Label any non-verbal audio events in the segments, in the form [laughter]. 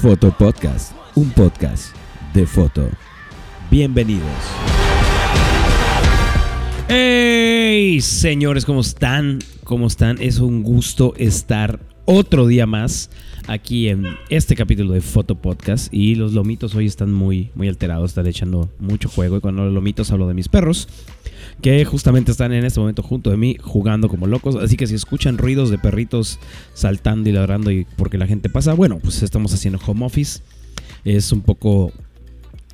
Foto Podcast, un podcast de foto. Bienvenidos. ¡Hey! Señores, ¿cómo están? ¿Cómo están? Es un gusto estar otro día más aquí en este capítulo de Foto Podcast. Y los lomitos hoy están muy, muy alterados, están echando mucho juego. Y cuando los lomitos hablo de mis perros, que justamente están en este momento junto de mí jugando como locos. Así que si escuchan ruidos de perritos saltando y ladrando y porque la gente pasa, bueno, pues estamos haciendo home office. Es un poco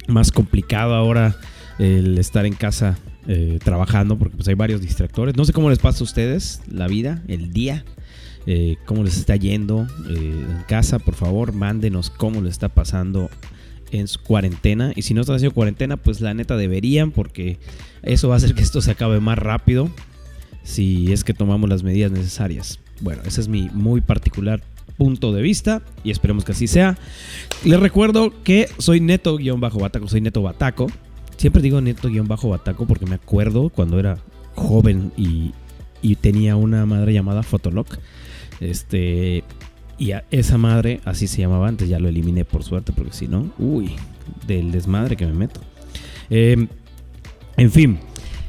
más complicado ahora el estar en casa eh, trabajando porque pues hay varios distractores. No sé cómo les pasa a ustedes la vida, el día, eh, cómo les está yendo eh, en casa. Por favor, mándenos cómo les está pasando en su cuarentena. Y si no están haciendo cuarentena, pues la neta deberían porque eso va a hacer que esto se acabe más rápido si es que tomamos las medidas necesarias. Bueno, ese es mi muy particular punto de vista y esperemos que así sea. Les recuerdo que soy neto-bataco, soy neto bataco. Siempre digo neto-bataco porque me acuerdo cuando era joven y, y tenía una madre llamada Fotolog. Este, y a esa madre, así se llamaba antes, ya lo eliminé por suerte, porque si no, uy, del desmadre que me meto. Eh, en fin,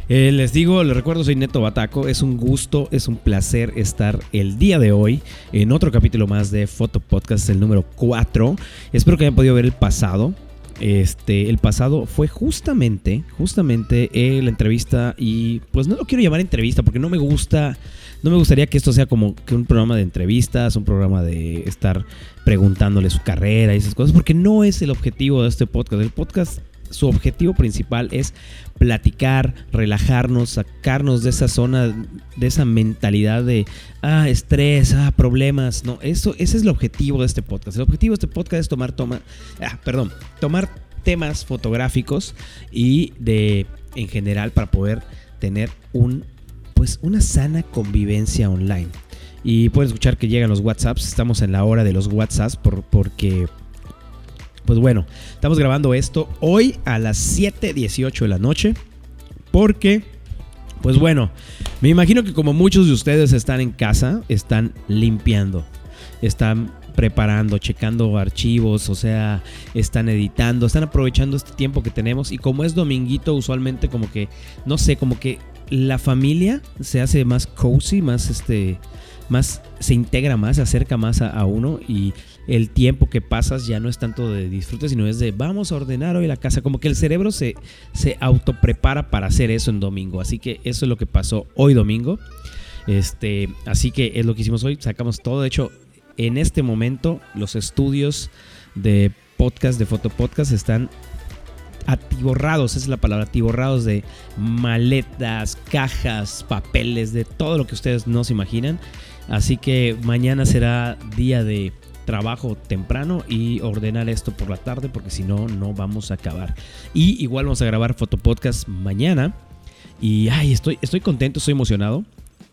eh, les digo, les recuerdo, soy Neto Bataco. Es un gusto, es un placer estar el día de hoy en otro capítulo más de Foto Podcast, el número 4. Espero que hayan podido ver el pasado. Este, el pasado fue justamente, justamente eh, la entrevista y pues no lo quiero llamar entrevista porque no me gusta, no me gustaría que esto sea como que un programa de entrevistas, un programa de estar preguntándole su carrera y esas cosas, porque no es el objetivo de este podcast. El podcast su objetivo principal es platicar, relajarnos, sacarnos de esa zona, de esa mentalidad de ah, estrés, ah, problemas. No, eso, ese es el objetivo de este podcast. El objetivo de este podcast es tomar, toma, ah, perdón, tomar temas fotográficos y de en general para poder tener un pues una sana convivencia online. Y pueden escuchar que llegan los WhatsApps. Estamos en la hora de los WhatsApps por, porque pues bueno, estamos grabando esto hoy a las 7.18 de la noche. Porque, pues bueno, me imagino que como muchos de ustedes están en casa, están limpiando, están preparando, checando archivos, o sea, están editando, están aprovechando este tiempo que tenemos y como es dominguito, usualmente como que, no sé, como que la familia se hace más cozy, más este, más, se integra más, se acerca más a uno y el tiempo que pasas ya no es tanto de disfrute, sino es de vamos a ordenar hoy la casa. Como que el cerebro se, se autoprepara para hacer eso en domingo. Así que eso es lo que pasó hoy domingo. Este, así que es lo que hicimos hoy. Sacamos todo. De hecho, en este momento los estudios de podcast, de fotopodcast, están atiborrados, esa es la palabra, atiborrados de maletas, cajas, papeles, de todo lo que ustedes no se imaginan. Así que mañana será día de trabajo temprano y ordenar esto por la tarde porque si no, no vamos a acabar. Y igual vamos a grabar Fotopodcast mañana. Y ay, estoy, estoy contento, estoy emocionado.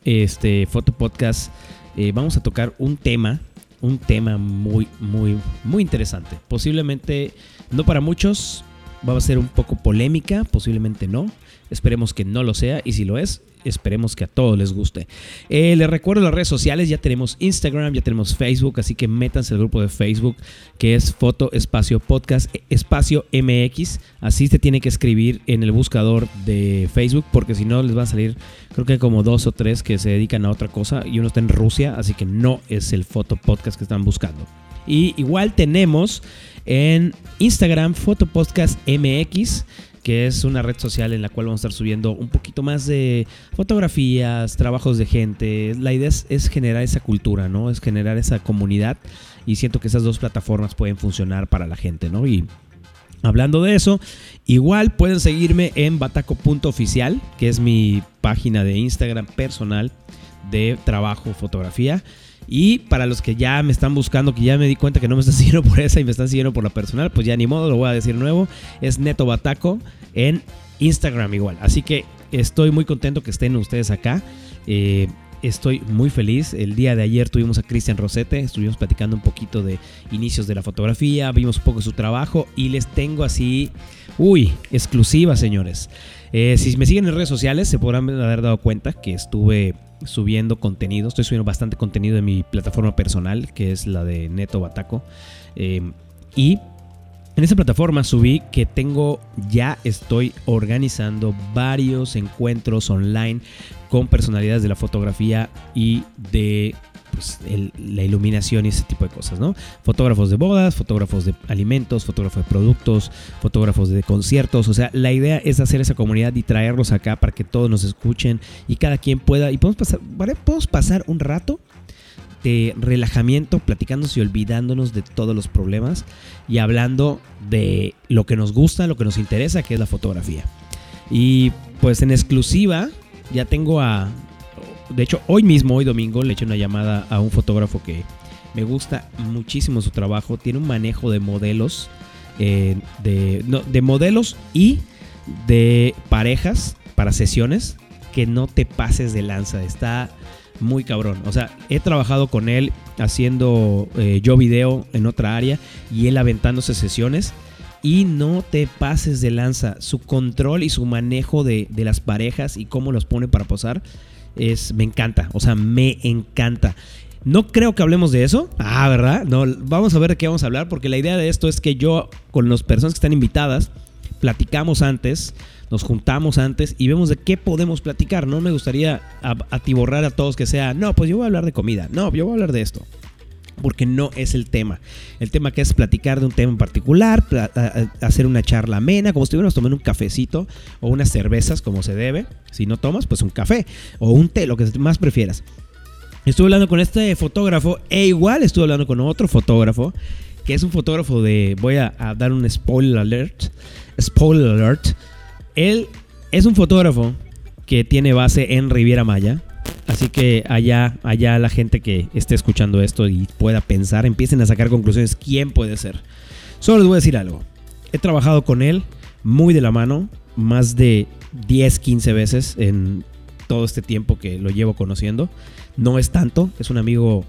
Este Fotopodcast, eh, vamos a tocar un tema, un tema muy, muy, muy interesante. Posiblemente, no para muchos, va a ser un poco polémica, posiblemente no. Esperemos que no lo sea y si lo es, esperemos que a todos les guste. Eh, les recuerdo las redes sociales, ya tenemos Instagram, ya tenemos Facebook, así que métanse al grupo de Facebook que es Foto Espacio Podcast Espacio MX. Así se tiene que escribir en el buscador de Facebook porque si no les va a salir creo que como dos o tres que se dedican a otra cosa y uno está en Rusia, así que no es el Foto Podcast que están buscando. Y igual tenemos en Instagram Foto Podcast MX que es una red social en la cual vamos a estar subiendo un poquito más de fotografías, trabajos de gente. La idea es, generar esa cultura, ¿no? Es generar esa comunidad y siento que esas dos plataformas pueden funcionar para la gente, ¿no? Y Hablando de eso, igual pueden seguirme en bataco.oficial, que es mi página de Instagram personal de trabajo, fotografía. Y para los que ya me están buscando, que ya me di cuenta que no me están [laughs] siguiendo por esa y me están siguiendo por la personal, pues ya ni modo, lo voy a decir nuevo. Es Neto Bataco en Instagram igual. Así que estoy muy contento que estén ustedes acá. Eh, estoy muy feliz. El día de ayer tuvimos a Cristian Rosete, estuvimos platicando un poquito de inicios de la fotografía, vimos un poco su trabajo y les tengo así, uy, exclusiva, señores. Eh, si me siguen en redes sociales, se podrán haber dado cuenta que estuve subiendo contenido. Estoy subiendo bastante contenido en mi plataforma personal, que es la de Neto Bataco. Eh, Y en esa plataforma subí que tengo, ya estoy organizando varios encuentros online con personalidades de la fotografía y de pues, la iluminación y ese tipo de cosas, ¿no? Fotógrafos de bodas, fotógrafos de alimentos, fotógrafos de productos, fotógrafos de conciertos. O sea, la idea es hacer esa comunidad y traerlos acá para que todos nos escuchen y cada quien pueda. Y podemos pasar. Podemos pasar un rato de relajamiento, platicándose y olvidándonos de todos los problemas y hablando de lo que nos gusta, lo que nos interesa, que es la fotografía. Y pues en exclusiva ya tengo a... De hecho, hoy mismo, hoy domingo, le eché una llamada a un fotógrafo que me gusta muchísimo su trabajo. Tiene un manejo de modelos, eh, de, de modelos y de parejas para sesiones que no te pases de lanza. Está muy cabrón. O sea, he trabajado con él haciendo eh, yo video en otra área y él aventándose sesiones. Y no te pases de lanza. Su control y su manejo de, las parejas y cómo los pone para posar es, me encanta. O sea, me encanta. No creo que hablemos de eso. Ah, ¿verdad? No, vamos a ver de qué vamos a hablar porque la idea de esto es que yo con las personas que están invitadas platicamos antes nos juntamos antes y vemos de qué podemos platicar. No me gustaría atiborrar a todos que sea, no, pues yo voy a hablar de comida, no, yo voy a hablar de esto. Porque no es el tema. El tema que es platicar de un tema en particular, hacer una charla amena, como si estuviéramos tomando un cafecito o unas cervezas, como se debe. Si no tomas, pues un café o un té, lo que más prefieras. Estuve hablando con este fotógrafo e igual estuve hablando con otro fotógrafo que es un fotógrafo de. Voy a, a dar un spoiler alert. Spoiler alert él es un fotógrafo que tiene base en Riviera Maya. Así que allá, allá la gente que esté escuchando esto y pueda pensar, empiecen a sacar conclusiones. ¿Quién puede ser? Solo les voy a decir algo. He trabajado con él muy de la mano, más de 10, 15 veces en todo este tiempo que lo llevo conociendo. No es tanto, es un amigo,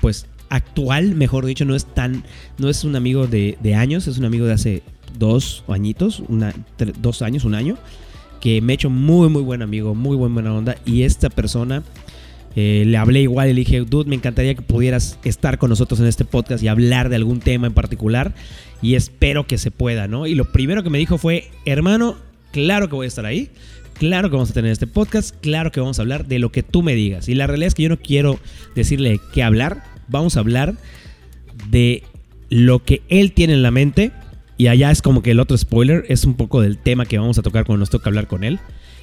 pues actual, mejor dicho, no es tan, no es un amigo de, años, es un amigo de hace dos añitos, una, dos años, un año, que me he hecho muy, muy buen amigo, muy buena onda. Y esta persona eh, le hablé igual y le dije, dude, me encantaría que pudieras estar con nosotros en este podcast y hablar de algún tema en particular. Y espero que se pueda, ¿no? Y lo primero que me dijo fue, hermano, claro que voy a estar ahí. Claro que vamos a tener este podcast, claro que vamos a hablar de lo que tú me digas. Y la realidad es que yo no quiero decirle qué hablar, vamos a hablar de lo que él tiene en la mente y allá es como que el otro spoiler es un poco del tema que vamos a tocar cuando nos toca hablar con él.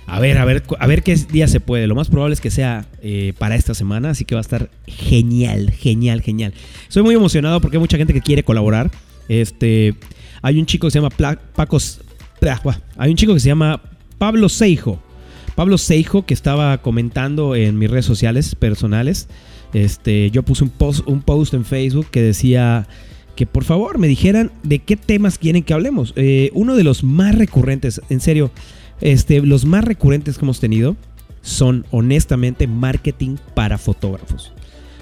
A ver, a ver, a ver qué día se puede. Lo más probable es que sea eh, para esta semana, así que va a estar genial, genial, genial. Soy muy emocionado porque hay mucha gente que quiere colaborar. Este, hay un chico que se llama Pacos, hay un chico que se llama Pablo Seijo. Pablo Seijo que estaba comentando en mis redes sociales personales. Este, yo puse un post, un post en Facebook que decía que por favor me dijeran de qué temas quieren que hablemos. Eh, uno de los más recurrentes, en serio, este, los más recurrentes que hemos tenido son honestamente marketing para fotógrafos.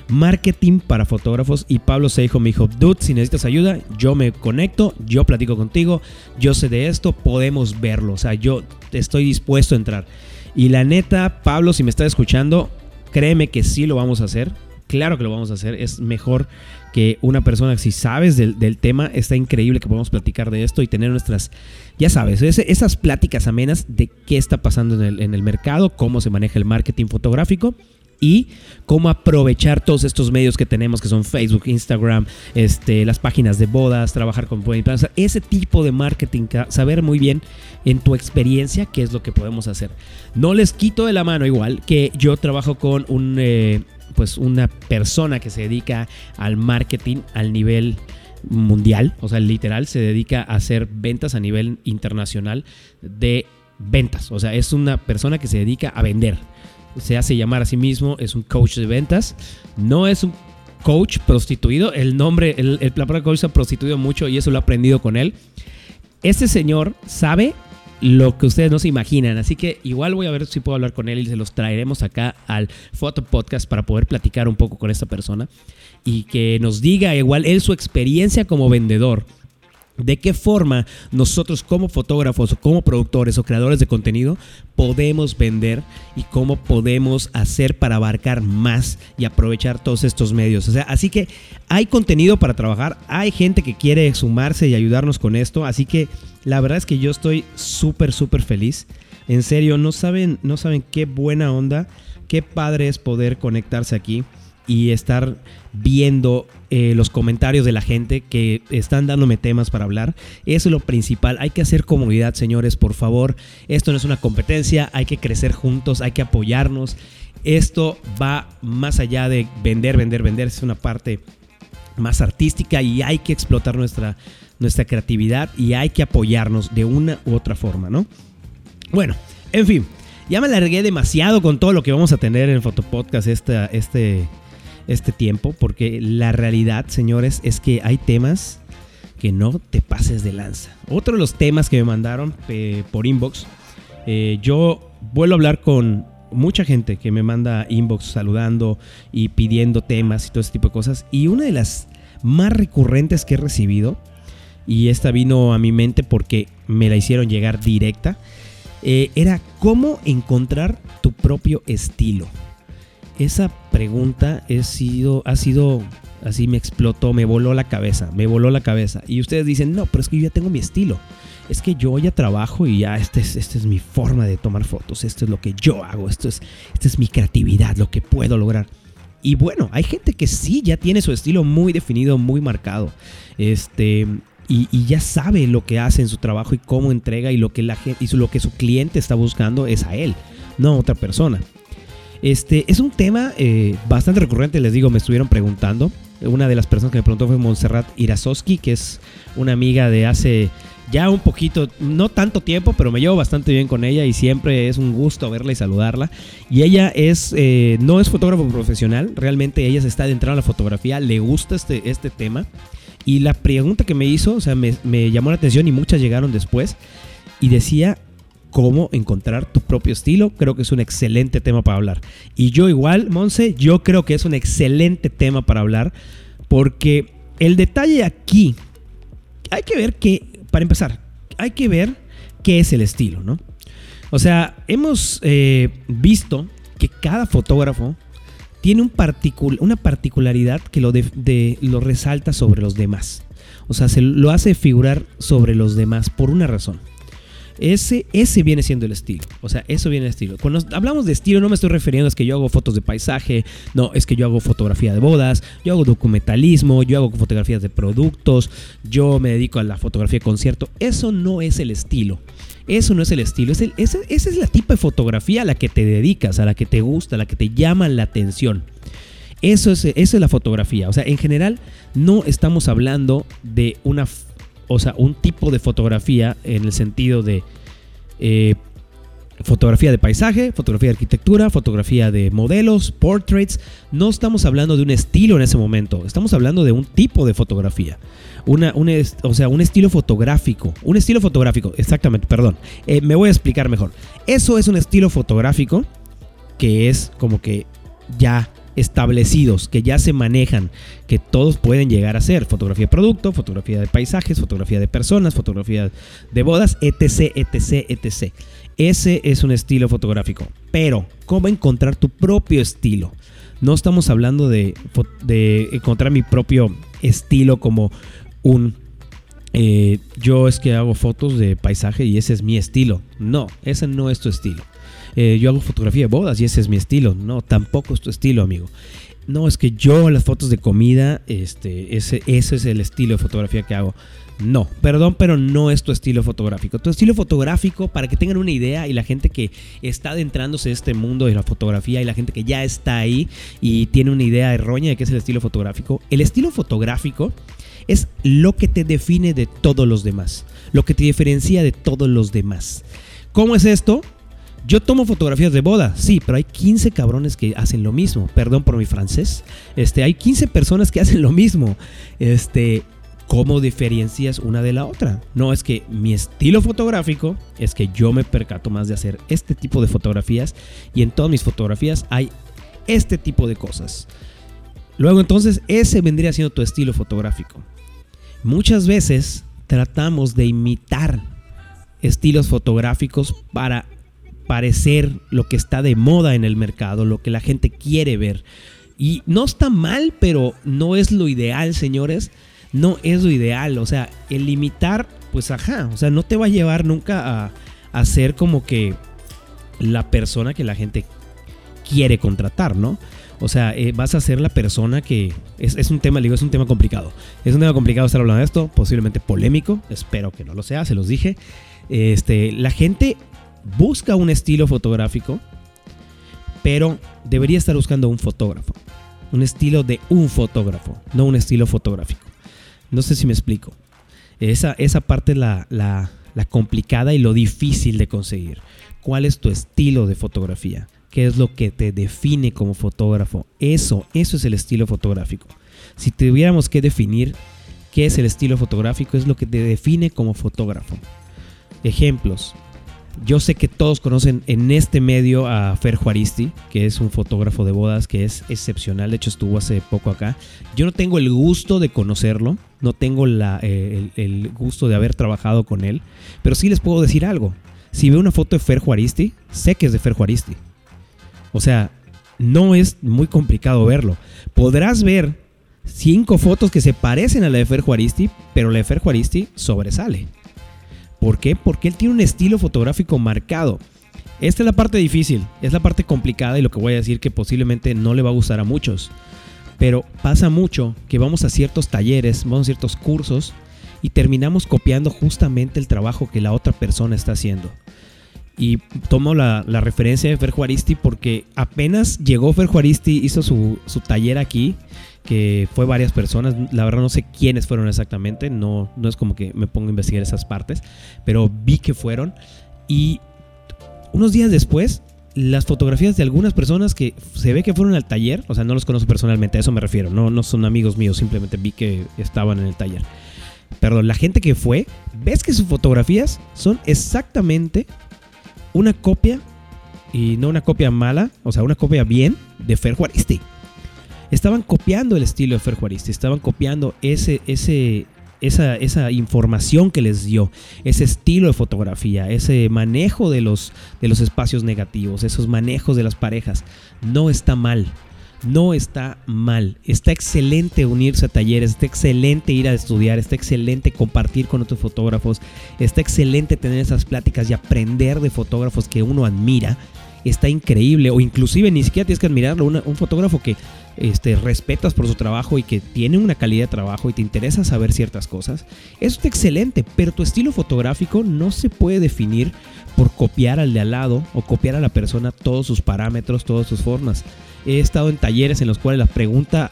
Marketing para fotógrafos y Pablo Seijo me dijo, dude, si necesitas ayuda, yo me conecto, yo platico contigo, yo sé de esto, podemos verlo, o sea, yo estoy dispuesto a entrar. Y la neta, Pablo, si me estás escuchando, créeme que sí lo vamos a hacer, claro que lo vamos a hacer, es mejor que una persona, si sabes del, tema, está increíble que podamos platicar de esto y tener nuestras, ya sabes, esas pláticas amenas de qué está pasando en el, mercado, cómo se maneja el marketing fotográfico y cómo aprovechar todos estos medios que tenemos que son Facebook, Instagram, este, las páginas de bodas, trabajar con ese tipo de marketing, saber muy bien en tu experiencia qué es lo que podemos hacer. No les quito de la mano igual que yo trabajo con un eh, pues una persona que se dedica al marketing al nivel mundial, o sea, literal se dedica a hacer ventas a nivel internacional de ventas, o sea, es una persona que se dedica a vender. Se hace llamar a sí mismo, es un coach de ventas, no es un coach prostituido, el nombre, el, el, la palabra coach se ha prostituido mucho y eso lo he aprendido con él. Este señor sabe lo que ustedes no se imaginan. Así que igual voy a ver si puedo hablar con él y se los traeremos acá al Foto Podcast para poder platicar un poco con esta persona y que nos diga igual él su experiencia como vendedor de qué forma nosotros como fotógrafos o como productores o creadores de contenido podemos vender y cómo podemos hacer para abarcar más y aprovechar todos estos medios. O sea, así que hay contenido para trabajar, hay gente que quiere sumarse y ayudarnos con esto, así que la verdad es que yo estoy súper súper feliz. En serio, no saben no saben qué buena onda, qué padre es poder conectarse aquí y estar viendo eh, los comentarios de la gente que están dándome temas para hablar. Eso es lo principal. Hay que hacer comunidad, señores, por favor. Esto no es una competencia, hay que crecer juntos, hay que apoyarnos. Esto va más allá de vender, vender, vender. Es una parte más artística y hay que explotar nuestra, nuestra creatividad y hay que apoyarnos de una u otra forma, ¿no? Bueno, en fin, ya me alargué demasiado con todo lo que vamos a tener en Fotopodcast este, este, este tiempo, porque la realidad, señores, es que hay temas que no te pases de lanza. Otro de los temas que me mandaron eh, por inbox, eh, yo vuelvo a hablar con mucha gente que me manda inbox saludando y pidiendo temas y todo ese tipo de cosas. Y una de las más recurrentes que he recibido, y esta vino a mi mente porque me la hicieron llegar directa, eh, era cómo encontrar tu propio estilo esa pregunta ha sido, así me explotó, me voló la cabeza, me voló la cabeza. Y ustedes dicen, no, pero es que yo ya tengo mi estilo. Es que yo ya trabajo y ya esta es, este es mi forma de tomar fotos, esto es lo que yo hago, esto es, esta es mi creatividad, lo que puedo lograr. Y bueno, hay gente que sí ya tiene su estilo muy definido, muy marcado. Este, y, ya sabe lo que hace en su trabajo y cómo entrega y lo que la y lo que su cliente está buscando es a él, no a otra persona. Este es un tema eh, bastante recurrente, les digo, me estuvieron preguntando. Una de las personas que me preguntó fue Montserrat Irasoski, que es una amiga de hace ya un poquito, no tanto tiempo, pero me llevo bastante bien con ella y siempre es un gusto verla y saludarla. Y ella es, eh, no es fotógrafo profesional, realmente ella se está adentrando a la fotografía, le gusta este, este tema. Y la pregunta que me hizo, o sea, me, llamó la atención y muchas llegaron después. Y decía, cómo encontrar tu propio estilo. Creo que es un excelente tema para hablar. Y yo igual, Monse, yo creo que es un excelente tema para hablar porque el detalle aquí, hay que ver que, para empezar, hay que ver qué es el estilo, ¿no? O sea, hemos eh, visto que cada fotógrafo tiene un una particularidad que lo, lo resalta sobre los demás. O sea, se lo hace figurar sobre los demás por una razón. Ese, ese viene siendo el estilo. O sea, eso viene el estilo. Cuando hablamos de estilo, no me estoy refiriendo a que yo hago fotos de paisaje, no, es que yo hago fotografía de bodas, yo hago documentalismo, yo hago fotografías de productos, yo me dedico a la fotografía de concierto. Eso no es el estilo. Eso no es el estilo. Es esa es la tipo de fotografía a la que te dedicas, a la que te gusta, a la que te llama la atención. Eso es, eso es la fotografía. O sea, en general, no estamos hablando de una o sea, un tipo de fotografía en el sentido de eh, fotografía de paisaje, fotografía de arquitectura, fotografía de modelos, portraits. No estamos hablando de un estilo en ese momento, estamos hablando de un tipo de fotografía. Un o sea, un estilo fotográfico. Un estilo fotográfico, exactamente, perdón. Eh, me voy a explicar mejor. Eso es un estilo fotográfico que es como que ya establecidos, que ya se manejan, que todos pueden llegar a ser fotografía de producto, fotografía de paisajes, fotografía de personas, fotografía de bodas, etc, etc, etc. Ese es un estilo fotográfico. Pero, ¿cómo encontrar tu propio estilo? No estamos hablando de, de encontrar mi propio estilo como un... Eh, yo es que hago fotos de paisaje y ese es mi estilo. No, ese no es tu estilo. Eh, yo hago fotografía de bodas y ese es mi estilo. No, tampoco es tu estilo, amigo. No, es que yo las fotos de comida, este, ese, ese es el estilo de fotografía que hago. No, perdón, pero no es tu estilo fotográfico. Tu estilo fotográfico, para que tengan una idea, y la gente que está adentrándose en este mundo de la fotografía y la gente que ya está ahí y tiene una idea errónea de qué es el estilo fotográfico, el estilo fotográfico es lo que te define de todos los demás, lo que te diferencia de todos los demás. ¿Cómo es esto? Yo tomo fotografías de boda, sí, pero hay 15 cabrones que hacen lo mismo. Perdón por mi francés. Este, hay 15 personas que [laughs] hacen lo mismo. Este, ¿cómo diferencias una de la otra? No, es que mi estilo fotográfico es que yo me percato más de hacer este tipo de fotografías y en todas mis fotografías hay este tipo de cosas. Luego entonces ese vendría siendo tu estilo fotográfico. Muchas veces tratamos de imitar estilos fotográficos para parecer lo que está de moda en el mercado, lo que la gente quiere ver. Y no está mal, pero no es lo ideal, señores. No es lo ideal. O sea, el imitar, pues ajá. O sea, no te va a llevar nunca a, ser como que la persona que la gente quiere contratar, ¿no? O sea, eh, vas a ser la persona que... Es, un tema, digo, es un tema complicado. Es un tema complicado estar hablando de esto, posiblemente polémico. Espero que no lo sea, se los dije. Este, la gente busca un estilo fotográfico, pero debería estar buscando un fotógrafo. Un estilo de un fotógrafo, no un estilo fotográfico. No sé si me explico. Esa, esa parte es la, la complicada y lo difícil de conseguir. ¿Cuál es tu estilo de fotografía? Qué es lo que te define como fotógrafo. Eso, eso es el estilo fotográfico. Si tuviéramos que definir qué es el estilo fotográfico, es lo que te define como fotógrafo. Ejemplos. Yo sé que todos conocen en este medio a Fer Juaristi, que es un fotógrafo de bodas que es excepcional. De hecho, estuvo hace poco acá. Yo no tengo el gusto de conocerlo, no tengo eh, el, el, gusto de haber trabajado con él, pero sí les puedo decir algo. Si veo una foto de Fer Juaristi, sé que es de Fer Juaristi. O sea, no es muy complicado verlo. Podrás ver cinco fotos que se parecen a la de Fer Juaristi, pero la de Fer Juaristi sobresale. ¿Por qué? Porque él tiene un estilo fotográfico marcado. Esta es la parte difícil, es la parte complicada y lo que voy a decir que posiblemente no le va a gustar a muchos. Pero pasa mucho que vamos a ciertos talleres, vamos a ciertos cursos y terminamos copiando justamente el trabajo que la otra persona está haciendo. Y tomo la, referencia de Fer Juaristi porque apenas llegó Fer Juaristi, hizo su, taller aquí, que fue varias personas. La verdad no sé quiénes fueron exactamente, no, no es como que me pongo a investigar esas partes, pero vi que fueron. Y unos días después, las fotografías de algunas personas que se ve que fueron al taller, o sea, no los conozco personalmente, a eso me refiero, no, no son amigos míos, simplemente vi que estaban en el taller. Perdón, la gente que fue, ves que sus fotografías son exactamente una copia, y no una copia mala, o sea, una copia bien de Fer Juaristi. Estaban copiando el estilo de Fer Juaristi, estaban copiando ese, ese, esa, esa, información que les dio, ese estilo de fotografía, ese manejo de los, de los espacios negativos, esos manejos de las parejas. No está mal no está mal. Está excelente unirse a talleres, está excelente ir a estudiar, está excelente compartir con otros fotógrafos, está excelente tener esas pláticas y aprender de fotógrafos que uno admira. Está increíble, o inclusive ni siquiera tienes que admirarlo, un fotógrafo que este, respetas por su trabajo y que tiene una calidad de trabajo y te interesa saber ciertas cosas. Eso está excelente, pero tu estilo fotográfico no se puede definir por copiar al de al lado o copiar a la persona todos sus parámetros, todas sus formas he estado en talleres en los cuales la pregunta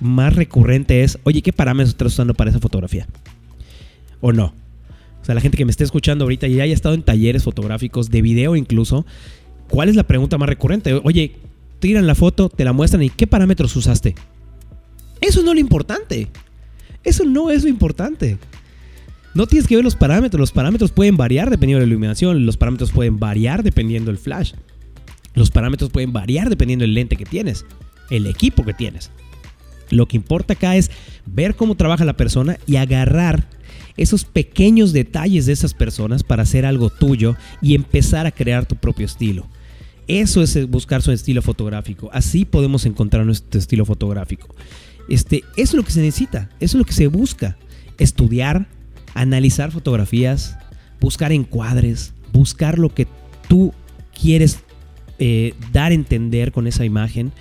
más recurrente es, oye, ¿qué parámetros estás usando para esa fotografía? ¿O no? O sea, la gente que me esté escuchando ahorita y haya estado en talleres fotográficos, de video incluso, ¿cuál es la pregunta más recurrente? Oye, tiran la foto, te la muestran y ¿qué parámetros usaste? Eso no es lo importante. Eso no es lo importante. No tienes que ver los parámetros. Los parámetros pueden variar dependiendo de la iluminación. Los parámetros pueden variar dependiendo del flash. Los parámetros pueden variar dependiendo del lente que tienes, el equipo que tienes. Lo que importa acá es ver cómo trabaja la persona y agarrar esos pequeños detalles de esas personas para hacer algo tuyo y empezar a crear tu propio estilo. Eso es buscar su estilo fotográfico. Así podemos encontrar nuestro estilo fotográfico. Este, eso es lo que se necesita, eso es lo que se busca. Estudiar, analizar fotografías, buscar encuadres, buscar lo que tú quieres eh, dar a entender con esa imagen,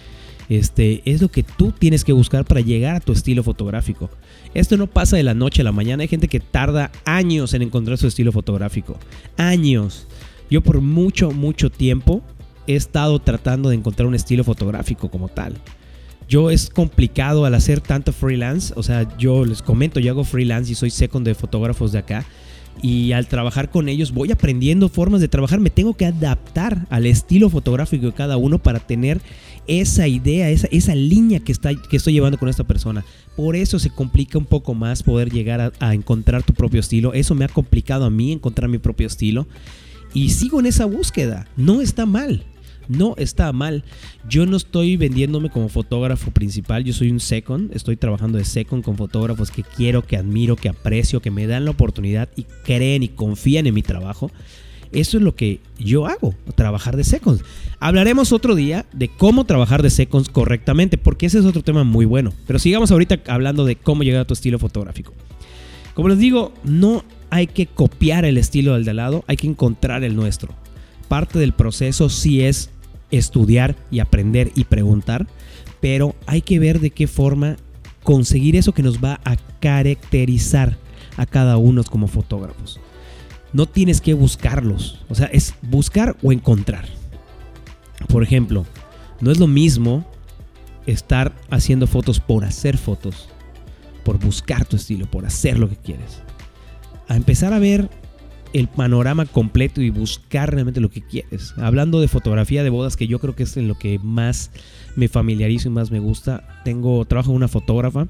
este, es lo que tú tienes que buscar para llegar a tu estilo fotográfico. Esto no pasa de la noche a la mañana. Hay gente que tarda años en encontrar su estilo fotográfico. Años. Yo por mucho, mucho tiempo he estado tratando de encontrar un estilo fotográfico como tal. Yo es complicado al hacer tanto freelance. O sea, yo les comento, yo hago freelance y soy second de fotógrafos de acá y al trabajar con ellos voy aprendiendo formas de trabajar, me tengo que adaptar al estilo fotográfico de cada uno para tener esa idea, esa, esa línea que, está, que estoy llevando con esta persona. Por eso se complica un poco más poder llegar a, encontrar tu propio estilo. Eso me ha complicado a mí encontrar mi propio estilo. Y sigo en esa búsqueda. No está mal. No está mal. Yo no estoy vendiéndome como fotógrafo principal, yo soy un second, estoy trabajando de second con fotógrafos que quiero, que admiro, que aprecio, que me dan la oportunidad y creen y confían en mi trabajo. Eso es lo que yo hago, trabajar de seconds. Hablaremos otro día de cómo trabajar de seconds correctamente, porque ese es otro tema muy bueno. Pero sigamos ahorita hablando de cómo llegar a tu estilo fotográfico. Como les digo, no hay que copiar el estilo del de lado, hay que encontrar el nuestro. Parte del proceso sí es estudiar y aprender y preguntar, pero hay que ver de qué forma conseguir eso que nos va a caracterizar a cada uno como fotógrafos no tienes que buscarlos. O sea, es buscar o encontrar. Por ejemplo, no es lo mismo estar haciendo fotos por hacer fotos, por buscar tu estilo, por hacer lo que quieres. A empezar a ver el panorama completo y buscar realmente lo que quieres. Hablando de fotografía de bodas, que yo creo que es en lo que más me familiarizo y más me gusta. Tengo, trabajo una fotógrafa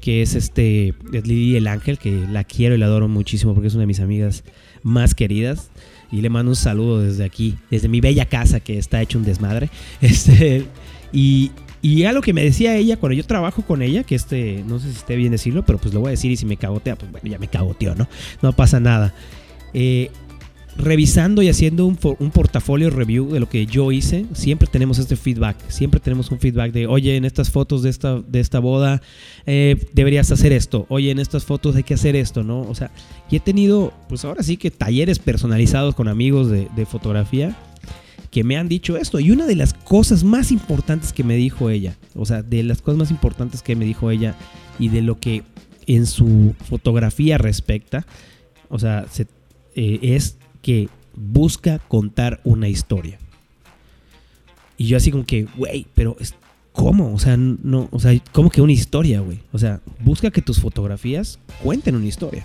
que es este Lili el Ángel, que la quiero y la adoro muchísimo porque es una de mis amigas más queridas. Y le mando un saludo desde aquí, desde mi bella casa que está hecho un desmadre. [laughs] Este, y, y algo que me decía ella cuando yo trabajo con ella, que este, no sé si esté bien decirlo, pero pues lo voy a decir y si me cagotea, pues bueno, ya me cagoteó, ¿no? No pasa nada. Eh, revisando y haciendo un, portafolio review de lo que yo hice, siempre tenemos este feedback. Siempre tenemos un feedback de, oye, en estas fotos de esta, de esta boda eh, deberías hacer esto. Oye, en estas fotos hay que hacer esto, ¿no? O sea, y he tenido, pues ahora sí que talleres personalizados con amigos de, de fotografía que me han dicho esto. Y una de las cosas más importantes que me dijo ella, o sea, de las cosas más importantes que me dijo ella y de lo que en su fotografía respecta, o sea, se, eh, es que busca contar una historia. Y yo así como que, güey, pero ¿cómo? O sea, no, o sea, ¿cómo que una historia, güey? O sea, busca que tus fotografías cuenten una historia.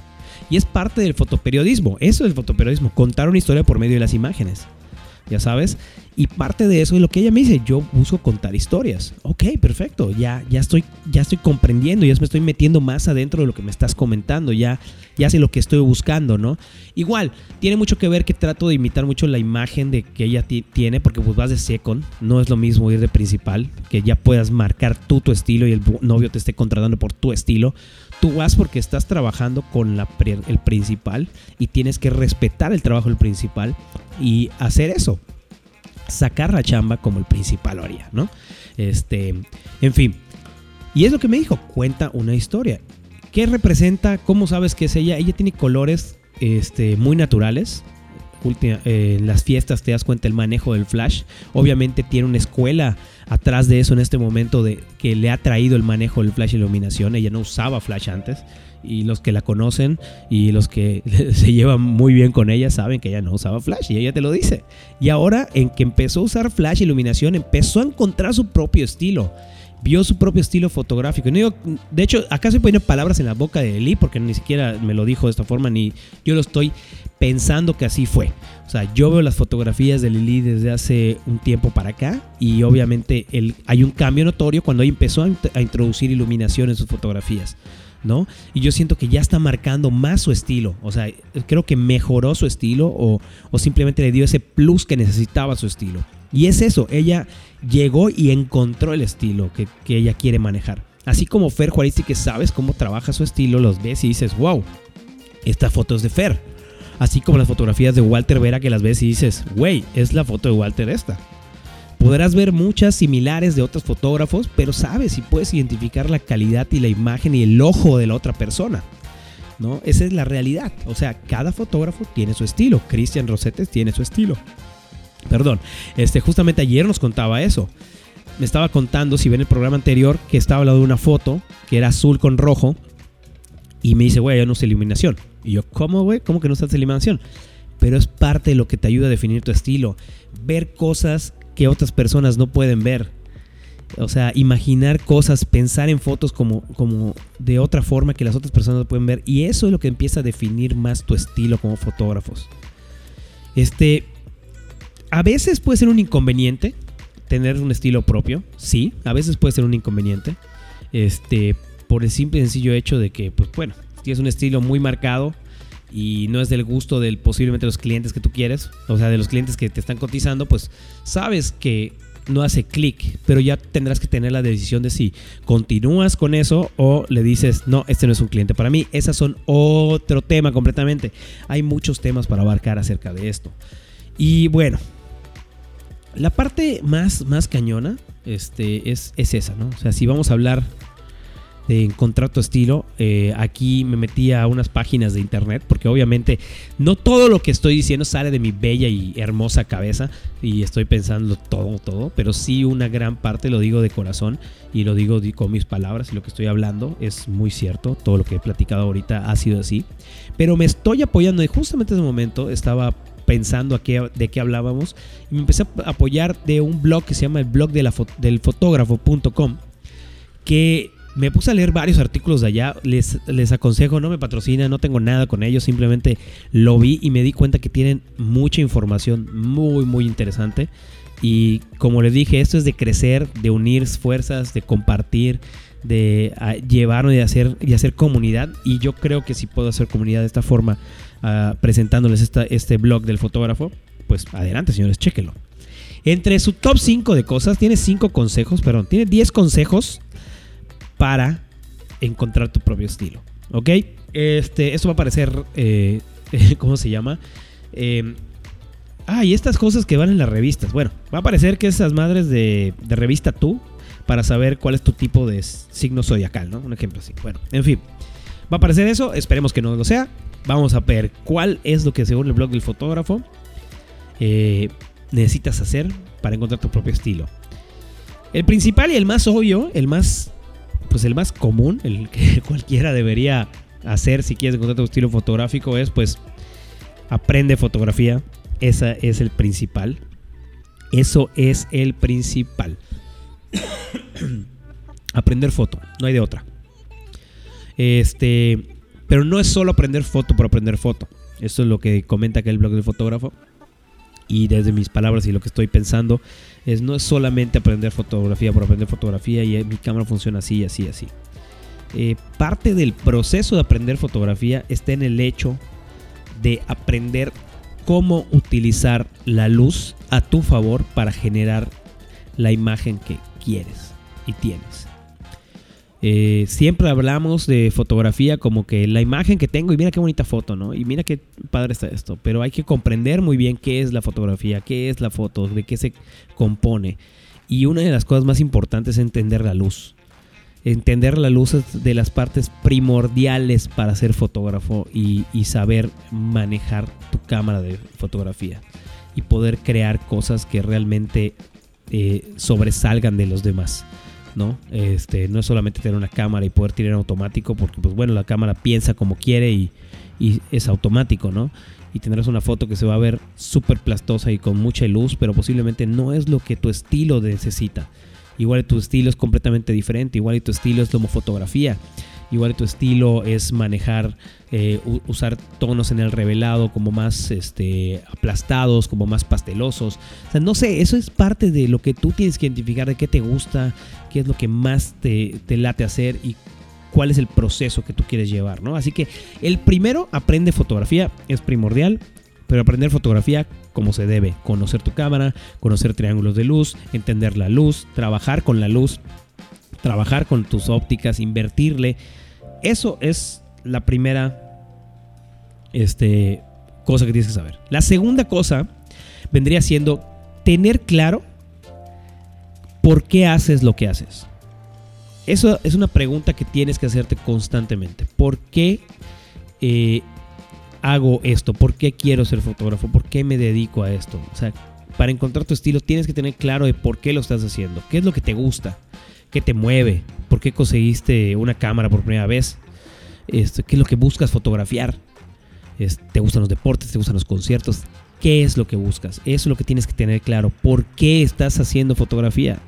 Y es parte del fotoperiodismo. Eso es el fotoperiodismo, contar una historia por medio de las imágenes ya sabes. Y parte de eso es lo que ella me dice, yo busco contar historias. Ok, perfecto, ya, ya, estoy, ya estoy comprendiendo, ya me estoy metiendo más adentro de lo que me estás comentando, ya, ya sé lo que estoy buscando, ¿no? Igual, tiene mucho que ver que trato de imitar mucho la imagen de que ella tiene, porque pues vas de second, no es lo mismo ir de principal, que ya puedas marcar tú tu estilo y el novio te esté contratando por tu estilo. Tú vas porque estás trabajando con la, el principal y tienes que respetar el trabajo del principal y hacer eso. Sacar la chamba como el principal haría, ¿no? Este, en fin. Y es lo que me dijo, cuenta una historia. ¿Qué representa? ¿Cómo sabes que es ella? Ella tiene colores este, muy naturales, eh, en las fiestas te das cuenta el manejo del flash. Obviamente tiene una escuela atrás de eso en este momento de que le ha traído el manejo del flash iluminación. Ella no usaba flash antes y los que la conocen y los que [laughs] se llevan muy bien con ella saben que ella no usaba flash y ella te lo dice. Y ahora en que empezó a usar flash iluminación empezó a encontrar su propio estilo vio su propio estilo fotográfico. de hecho, acá estoy poniendo palabras en la boca de Eli porque ni siquiera me lo dijo de esta forma, ni yo lo estoy pensando que así fue. O sea, yo veo las fotografías de Lili desde hace un tiempo para acá y obviamente el, hay un cambio notorio cuando empezó a, introducir iluminación en sus fotografías. ¿No? Y yo siento que ya está marcando más su estilo. O sea, creo que mejoró su estilo o, o simplemente le dio ese plus que necesitaba su estilo. Y es eso, ella llegó y encontró el estilo que, ella quiere manejar. Así como Fer Juaristi que sabes cómo trabaja su estilo, los ves y dices, wow, esta foto es de Fer. Así como las fotografías de Walter Vera que las ves y dices, güey, es la foto de Walter esta. Podrás ver muchas similares de otros fotógrafos, pero sabes y puedes identificar la calidad y la imagen y el ojo de la otra persona. ¿No? Esa es la realidad. O sea, cada fotógrafo tiene su estilo. Cristian Rosetes tiene su estilo. Perdón, este, justamente ayer nos contaba eso. Me estaba contando, si ven el programa anterior, que estaba hablando de una foto que era azul con rojo. Y me dice, güey, ya no usa iluminación. Y yo, ¿cómo, güey? ¿Cómo que no usas iluminación? Pero es parte de lo que te ayuda a definir tu estilo. Ver cosas que otras personas no pueden ver. O sea, imaginar cosas, pensar en fotos como, como de otra forma que las otras personas pueden ver. Y eso es lo que empieza a definir más tu estilo como fotógrafos. Este, a veces puede ser un inconveniente tener un estilo propio, sí, a veces puede ser un inconveniente, este, por el simple y sencillo hecho de que, pues bueno, tienes un estilo muy marcado, y no es del gusto del posiblemente los clientes que tú quieres, o sea, de los clientes que te están cotizando, pues sabes que no hace clic, pero ya tendrás que tener la decisión de si continúas con eso o le dices, no, este no es un cliente para mí. Esas son otro tema completamente. Hay muchos temas para abarcar acerca de esto. Y bueno, la parte más, más cañona este, es, es esa, ¿no? O sea, si vamos a hablar de encontrar tu estilo, eh, aquí me metí a unas páginas de internet, porque obviamente no todo lo que estoy diciendo sale de mi bella y hermosa cabeza y estoy pensando todo, todo, pero sí una gran parte lo digo de corazón y lo digo con mis palabras y lo que estoy hablando es muy cierto, todo lo que he platicado ahorita ha sido así, pero me estoy apoyando y justamente en ese momento estaba pensando qué, de qué hablábamos y me empecé a apoyar de un blog que se llama el blog de la, fotógrafo.com que me puse a leer varios artículos de allá. Les, les aconsejo, no me patrocina, no tengo nada con ellos. Simplemente lo vi y me di cuenta que tienen mucha información muy, muy interesante. Y como les dije, esto es de crecer, de unir fuerzas, de compartir, de ah, llevarnos y de hacer, y hacer comunidad. Y yo creo que si puedo hacer comunidad de esta forma, uh, presentándoles esta, este blog del fotógrafo, pues adelante, señores, chéquenlo. Entre su top 5 de cosas, tiene 5 consejos, perdón, tiene 10 consejos para encontrar tu propio estilo. ¿Ok? Este, esto va a aparecer, eh, [laughs] ¿cómo se llama? Eh, ah, y estas cosas que van en las revistas. Bueno, va a aparecer que esas madres de, de revista tú, para saber cuál es tu tipo de signo zodiacal, ¿no? Un ejemplo así. Bueno, en fin. Va a aparecer eso, esperemos que no lo sea. Vamos a ver cuál es lo que según el blog del fotógrafo eh, necesitas hacer para encontrar tu propio estilo. El principal y el más obvio, el más, pues el más común, el [laughs] que cualquiera debería hacer si quieres encontrar tu estilo fotográfico es pues aprende fotografía. Esa es el principal. Eso es el principal. [coughs] aprender foto, no hay de otra. Este, pero no es solo aprender foto por aprender foto. Esto es lo que comenta acá el blog del fotógrafo. Y desde mis palabras y lo que estoy pensando, es no es solamente aprender fotografía por aprender fotografía y mi cámara funciona así, así, así. Eh, parte del proceso de aprender fotografía está en el hecho de aprender cómo utilizar la luz a tu favor para generar la imagen que quieres y tienes. Eh, siempre hablamos de fotografía como que la imagen que tengo y mira qué bonita foto, ¿no? Y mira qué padre está esto. Pero hay que comprender muy bien qué es la fotografía, qué es la foto, de qué se compone. Y una de las cosas más importantes es entender la luz. Entender la luz es de las partes primordiales para ser fotógrafo y, saber manejar tu cámara de fotografía. Y poder crear cosas que realmente eh, sobresalgan de los demás. ¿No? Este, no es solamente tener una cámara y poder tirar automático, porque pues bueno, la cámara piensa como quiere y, es automático, ¿no? Y tendrás una foto que se va a ver súper plastosa y con mucha luz, pero posiblemente no es lo que tu estilo necesita. Igual tu estilo es completamente diferente, igual tu estilo es como fotografía. Igual tu estilo es manejar, eh, usar tonos en el revelado como más este, aplastados, como más pastelosos. O sea, no sé, eso es parte de lo que tú tienes que identificar de qué te gusta, qué es lo que más te, te late hacer y cuál es el proceso que tú quieres llevar, ¿no? Así que el primero, aprende fotografía, es primordial, pero aprender fotografía como se debe, conocer tu cámara, conocer triángulos de luz, entender la luz, trabajar con la luz, trabajar con tus ópticas, invertirle, eso es la primera este, cosa que tienes que saber. La segunda cosa vendría siendo tener claro por qué haces lo que haces. Eso es una pregunta que tienes que hacerte constantemente. ¿Por qué eh, hago esto? ¿Por qué quiero ser fotógrafo? ¿Por qué me dedico a esto? O sea, para encontrar tu estilo tienes que tener claro de por qué lo estás haciendo. ¿Qué es lo que te gusta? ¿Qué te mueve? ¿Por qué conseguiste una cámara por primera vez? Este, ¿Qué es lo que buscas fotografiar? ¿Te gustan los deportes? ¿Te gustan los conciertos? ¿Qué es lo que buscas? Eso es lo que tienes que tener claro. ¿Por qué estás haciendo fotografía?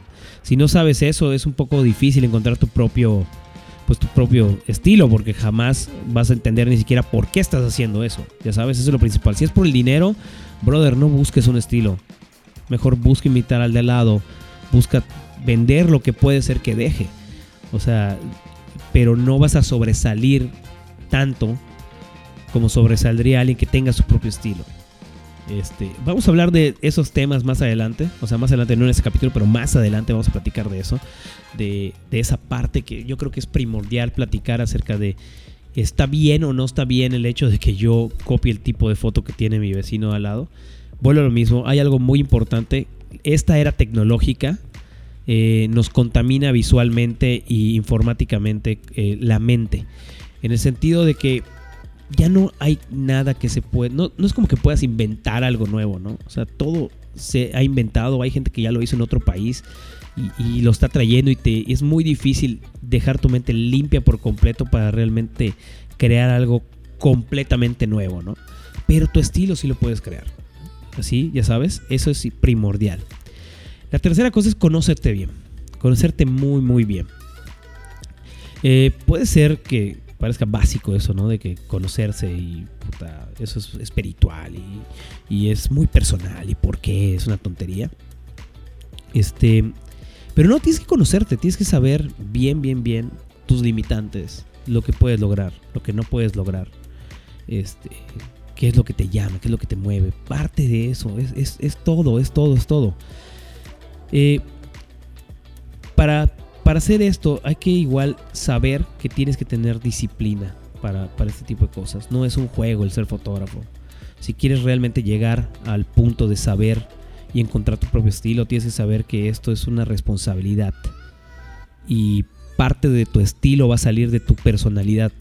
Si no sabes eso, es un poco difícil encontrar tu propio, pues tu propio estilo, porque jamás vas a entender ni siquiera por qué estás haciendo eso. Ya sabes, eso es lo principal. Si es por el dinero, brother, no busques un estilo. Mejor busca imitar al de lado. Busca vender lo que puede ser que deje. O sea, pero no vas a sobresalir tanto como sobresaldría alguien que tenga su propio estilo. Este, vamos a hablar de esos temas más adelante, o sea, más adelante, no en este capítulo, pero más adelante vamos a platicar de eso, de, de esa parte que yo creo que es primordial platicar acerca de está bien o no está bien el hecho de que yo copie el tipo de foto que tiene mi vecino al lado. Vuelvo a lo mismo, hay algo muy importante, esta era tecnológica eh, nos contamina visualmente e informáticamente eh, la mente, en el sentido de que ya no hay nada que se puede, no, no es como que puedas inventar algo nuevo, ¿no? O sea, todo se ha inventado, hay gente que ya lo hizo en otro país y, lo está trayendo y te es muy difícil dejar tu mente limpia por completo para realmente crear algo completamente nuevo, ¿no? Pero tu estilo sí lo puedes crear. Así, ya sabes, eso es primordial. La tercera cosa es conocerte bien, conocerte muy, muy bien. Eh, puede ser que parezca básico eso, ¿no? De que conocerse y eso es espiritual y, y, es muy personal y por qué es una tontería. Este, pero no, tienes que conocerte, tienes que saber bien, bien, bien tus limitantes, lo que puedes lograr, lo que no puedes lograr. Este, qué es lo que te llama, qué es lo que te mueve. Parte de eso, es, todo, es todo, es todo. Eh, para, para hacer esto hay que igual saber que tienes que tener disciplina para, para este tipo de cosas. No es un juego el ser fotógrafo. Si quieres realmente llegar al punto de saber y encontrar tu propio estilo, tienes que saber que esto es una responsabilidad. Y parte de tu estilo va a salir de tu personalidad,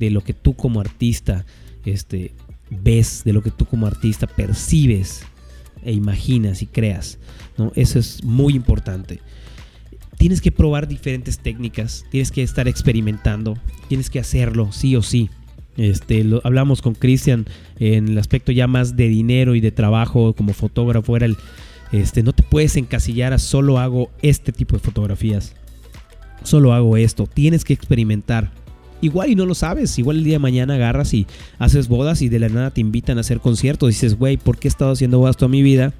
de lo que tú como artista este, ves, de lo que tú como artista percibes e imaginas y creas. ¿no? Eso es muy importante. Tienes que probar diferentes técnicas, tienes que estar experimentando, tienes que hacerlo sí o sí. Este, lo, hablamos con Cristian en el aspecto ya más de dinero y de trabajo como fotógrafo. Era el, este, no te puedes encasillar a solo hago este tipo de fotografías. Solo hago esto. Tienes que experimentar. Igual y no lo sabes. Igual el día de mañana agarras y haces bodas y de la nada te invitan a hacer conciertos. Dices, güey, ¿por qué he estado haciendo bodas toda mi vida?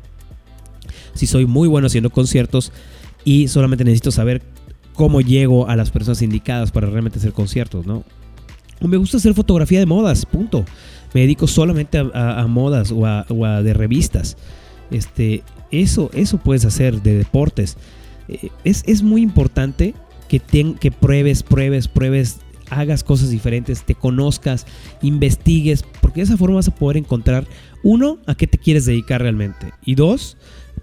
Si soy muy bueno haciendo conciertos y solamente necesito saber cómo llego a las personas indicadas para realmente hacer conciertos, ¿no? me gusta hacer fotografía de modas, punto. Me dedico solamente a, modas o a, de revistas. Este, eso, eso puedes hacer de deportes. Eh, es, muy importante que, que pruebes, pruebes, pruebes, hagas cosas diferentes, te conozcas, investigues, porque de esa forma vas a poder encontrar, uno, a qué te quieres dedicar realmente. Y dos,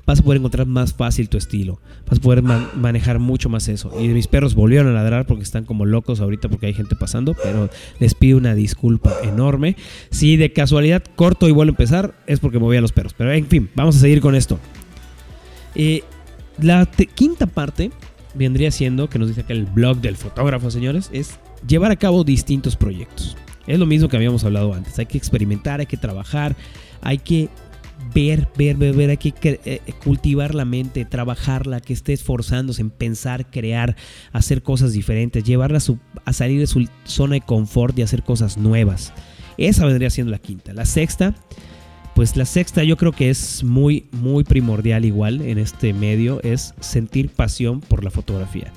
vas a poder encontrar más fácil tu estilo. Vas a poder manejar mucho más eso. Y mis perros volvieron a ladrar porque están como locos ahorita porque hay gente pasando, pero les pido una disculpa enorme. Si de casualidad corto y vuelvo a empezar, es porque voy a los perros. Pero en fin, vamos a seguir con esto. Eh, la quinta parte vendría siendo, que nos dice acá el blog del fotógrafo, señores, es llevar a cabo distintos proyectos. Es lo mismo que habíamos hablado antes. Hay que experimentar, hay que trabajar, hay que ver, ver, ver, ver, hay que eh, cultivar la mente, trabajarla, que esté esforzándose en pensar, crear, hacer cosas diferentes, llevarla a, salir de su zona de confort y hacer cosas nuevas. Esa vendría siendo la quinta. La sexta, pues la sexta yo creo que es muy, muy primordial igual en este medio, es sentir pasión por la fotografía.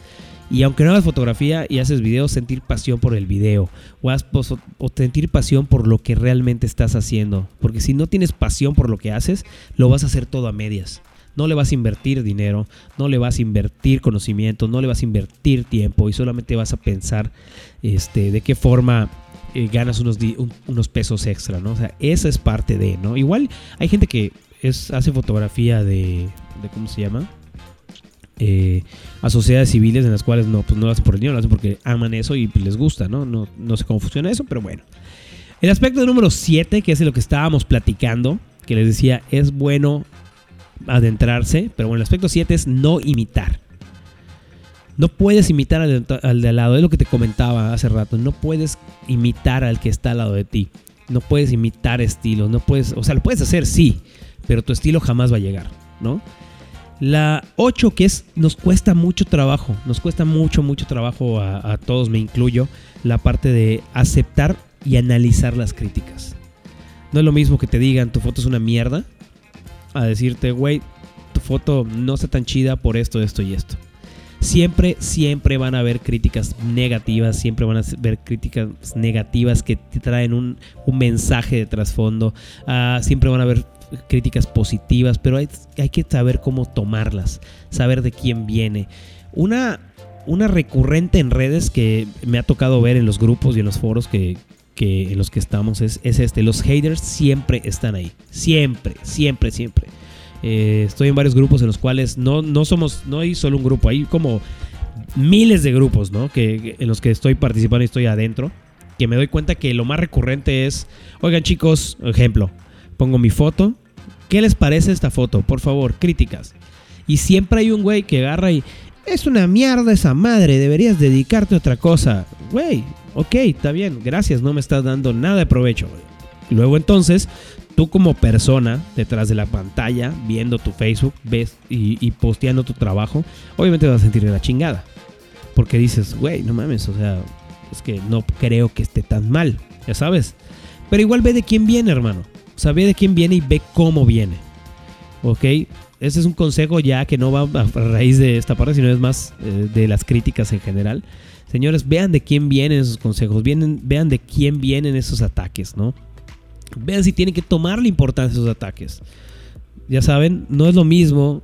Y aunque no hagas fotografía y haces videos, sentir pasión por el video o, o, sentir pasión por lo que realmente estás haciendo. Porque si no tienes pasión por lo que haces, lo vas a hacer todo a medias. No le vas a invertir dinero, no le vas a invertir conocimiento, no le vas a invertir tiempo y solamente vas a pensar este, de qué forma eh, ganas unos, unos pesos extra, ¿no? O sea, esa es parte de, ¿no? Igual hay gente que es, hace fotografía de, de ¿cómo se llama? eh, a sociedades civiles en las cuales no, pues no lo hacen por el dinero, lo hacen porque aman eso y pues, les gusta, ¿no? ¿no? No sé cómo eso, pero bueno. El aspecto número 7, que es de lo que estábamos platicando, que les decía, es bueno adentrarse, pero bueno, el aspecto 7 es no imitar. No puedes imitar al, de al lado, es lo que te comentaba hace rato, no puedes imitar al que está al lado de ti. No puedes imitar estilos, no puedes, o sea, lo puedes hacer, sí, pero tu estilo jamás va a llegar, ¿no? La 8, que es, nos cuesta mucho trabajo, nos cuesta mucho, mucho trabajo a, todos, me incluyo, la parte de aceptar y analizar las críticas. No es lo mismo que te digan tu foto es una mierda, a decirte, güey, tu foto no está tan chida por esto, esto y esto. Siempre, siempre van a haber críticas negativas, siempre van a haber críticas negativas que te traen un, mensaje de trasfondo, ah, siempre van a haber críticas positivas, pero hay, hay, que saber cómo tomarlas, saber de quién viene. Una, una recurrente en redes que me ha tocado ver en los grupos y en los foros que, que en los que estamos es, es, este. Los haters siempre están ahí. Siempre, siempre, siempre. Eh, estoy en varios grupos en los cuales no, no somos, no hay solo un grupo, hay como miles de grupos, ¿no? Que, en los que estoy participando y estoy adentro. Que me doy cuenta que lo más recurrente es, oigan chicos, ejemplo, pongo mi foto. ¿Qué les parece esta foto? Por favor, críticas. Y siempre hay un güey que agarra y, es una mierda esa madre, deberías dedicarte a otra cosa. Güey, ok, está bien, gracias, no me estás dando nada de provecho. Luego entonces, tú como persona detrás de la pantalla, viendo tu Facebook, ves y, posteando tu trabajo, obviamente vas a sentir la chingada. Porque dices, güey, no mames, o sea, es que no creo que esté tan mal, ya sabes. Pero igual ve de quién viene, hermano. Ve de quién viene y ve cómo viene. ¿Ok? Ese es un consejo ya que no va a raíz de esta parte, sino es más eh, de las críticas en general. Señores, vean de quién vienen esos consejos, vienen, vean de quién vienen esos ataques, ¿no? Vean si tienen que tomar la importancia esos ataques. Ya saben, no es lo mismo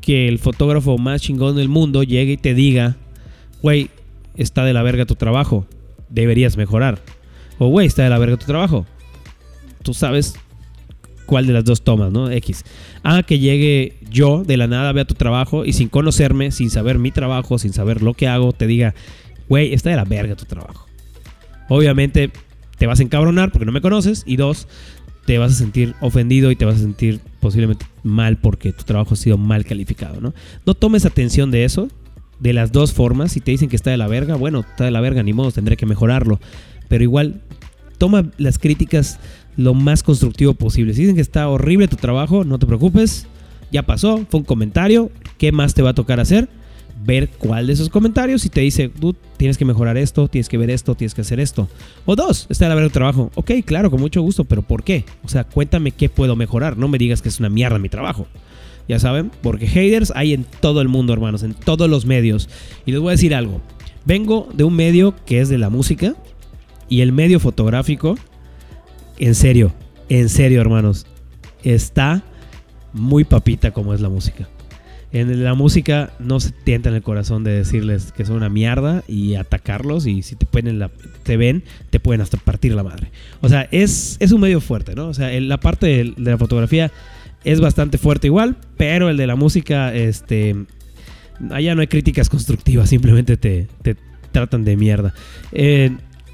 que el fotógrafo más chingón del mundo llegue y te diga, güey, está de la verga tu trabajo, deberías mejorar. O, güey, está de la verga tu trabajo. Tú sabes cuál de las dos tomas, ¿no? X. Ah, que llegue yo de la nada, vea tu trabajo y sin conocerme, sin saber mi trabajo, sin saber lo que hago, te diga, güey, está de la verga tu trabajo. Obviamente te vas a encabronar porque no me conoces y dos, te vas a sentir ofendido y te vas a sentir posiblemente mal porque tu trabajo ha sido mal calificado, ¿no? No tomes atención de eso, de las dos formas. Si te dicen que está de la verga, bueno, está de la verga, ni modo, tendré que mejorarlo. Pero igual, toma las críticas lo más constructivo posible. Si dicen que está horrible tu trabajo, no te preocupes. Ya pasó, fue un comentario. ¿Qué más te va a tocar hacer? Ver cuál de esos comentarios y te dice, tú tienes que mejorar esto, tienes que ver esto, tienes que hacer esto. O dos, está la ver el trabajo. Ok, claro, con mucho gusto, pero ¿por qué? O sea, cuéntame qué puedo mejorar. No me digas que es una mierda mi trabajo. Ya saben, porque haters hay en todo el mundo, hermanos, en todos los medios. Y les voy a decir algo. Vengo de un medio que es de la música y el medio fotográfico en serio, en serio, hermanos. Está muy papita como es la música. En la música no se tienta en el corazón de decirles que son una mierda y atacarlos y si te pueden la, te ven, te pueden hasta partir la madre. O sea, es, es un medio fuerte, ¿no? O sea, la parte de, la fotografía es bastante fuerte igual, pero el de la música, este, allá no hay críticas constructivas, simplemente te, te tratan de mierda. Eh,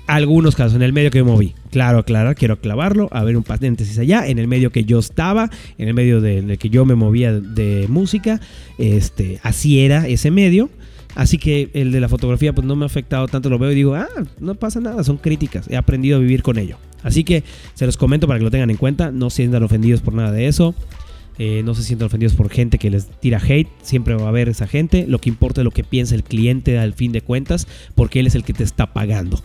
algunos casos, en el medio que me moví. Claro, aclarar, quiero clavarlo, a ver un paréntesis allá, en el medio que yo estaba, en el medio de, en el que yo me movía de música, este, así era ese medio. Así que el de la fotografía pues no me ha afectado tanto, lo veo y digo, ah, no pasa nada, son críticas, he aprendido a vivir con ello. Así que se los comento para que lo tengan en cuenta, no se sientan ofendidos por nada de eso. Eh, no se sientan ofendidos por gente que les tira hate. Siempre va a haber esa gente. Lo que importa es lo que piensa el cliente al fin de cuentas, porque él es el que te está pagando.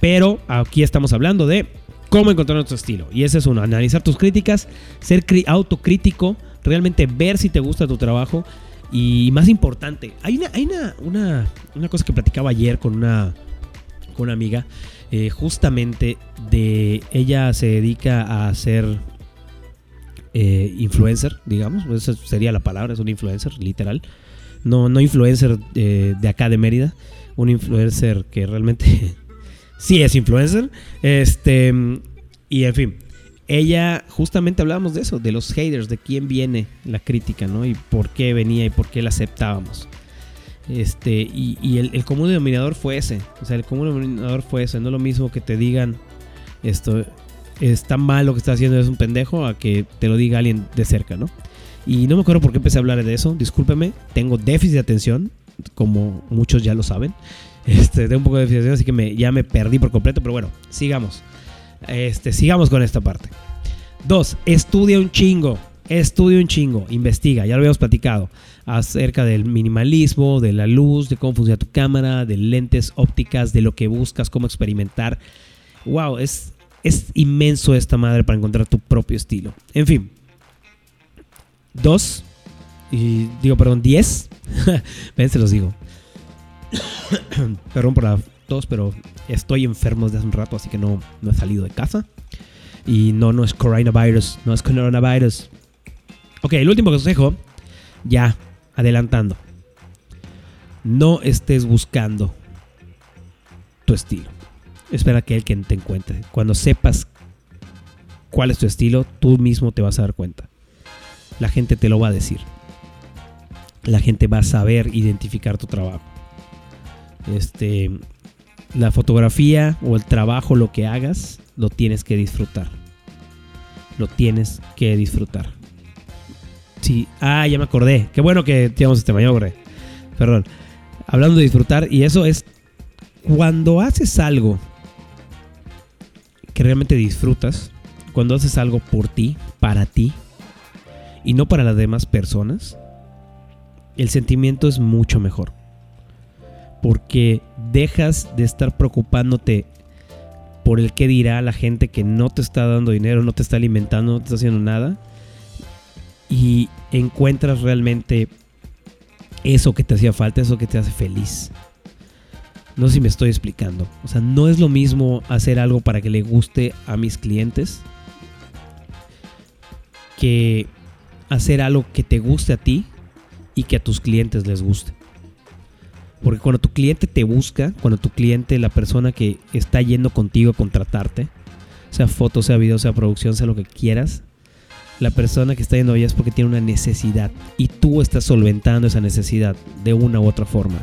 Pero aquí estamos hablando de cómo encontrar nuestro estilo. Y ese es uno, analizar tus críticas, ser autocrítico, realmente ver si te gusta tu trabajo. Y más importante, hay una, hay una, una, cosa que platicaba ayer con una, con una amiga, eh, justamente de ella se dedica a ser eh, influencer, digamos, esa sería la palabra, es un influencer, literal. No, no influencer eh, de acá de Mérida, un influencer que realmente [laughs] sí es influencer. Este, y en fin, ella justamente hablábamos de eso, de los haters, de quién viene la crítica, ¿no? Y por qué venía y por qué la aceptábamos. Este, y, el, común denominador fue ese. O sea, el común denominador fue ese. No lo mismo que te digan esto está mal lo que estás haciendo, es un pendejo, a que te lo diga alguien de cerca, ¿no? Y no me acuerdo por qué empecé a hablar de eso. Discúlpeme, tengo déficit de atención, como muchos ya lo saben. Este, de un poco de definición, así que me, ya me perdí por completo, pero bueno, sigamos. Este, sigamos con esta parte. Dos, estudia un chingo. Estudia un chingo, investiga, ya lo habíamos platicado, acerca del minimalismo, de la luz, de cómo funciona tu cámara, de lentes ópticas, de lo que buscas, cómo experimentar. Wow, es, es inmenso esta madre para encontrar tu propio estilo. En fin. Dos, Y digo, perdón, 10. [laughs] Ven, se los digo. [coughs] perdón por la tos, pero estoy enfermo desde hace un rato, así que no, no he salido de casa. Y no, no es coronavirus, no es coronavirus. Ok, el último consejo, ya adelantando. No estés buscando tu estilo. Espera que alguien te encuentre. Cuando sepas cuál es tu estilo, tú mismo te vas a dar cuenta. La gente te lo va a decir. La gente va a saber identificar tu trabajo. Este, la fotografía o el trabajo, lo que hagas, lo tienes que disfrutar. Lo tienes que disfrutar. Sí, ah, ya me acordé. Qué bueno que teníamos este mañana, Perdón. Hablando de disfrutar, y eso es cuando haces algo que realmente disfrutas, cuando haces algo por ti, para ti, y no para las demás personas, el sentimiento es mucho mejor. Porque dejas de estar preocupándote por el que dirá la gente que no te está dando dinero, no te está alimentando, no te está haciendo nada. Y encuentras realmente eso que te hacía falta, eso que te hace feliz. No sé si me estoy explicando. O sea, no es lo mismo hacer algo para que le guste a mis clientes que hacer algo que te guste a ti y que a tus clientes les guste. Porque cuando tu cliente te busca, cuando tu cliente, la persona que está yendo contigo a contratarte, sea foto, sea video, sea producción, sea lo que quieras, la persona que está yendo allá es porque tiene una necesidad y tú estás solventando esa necesidad de una u otra forma.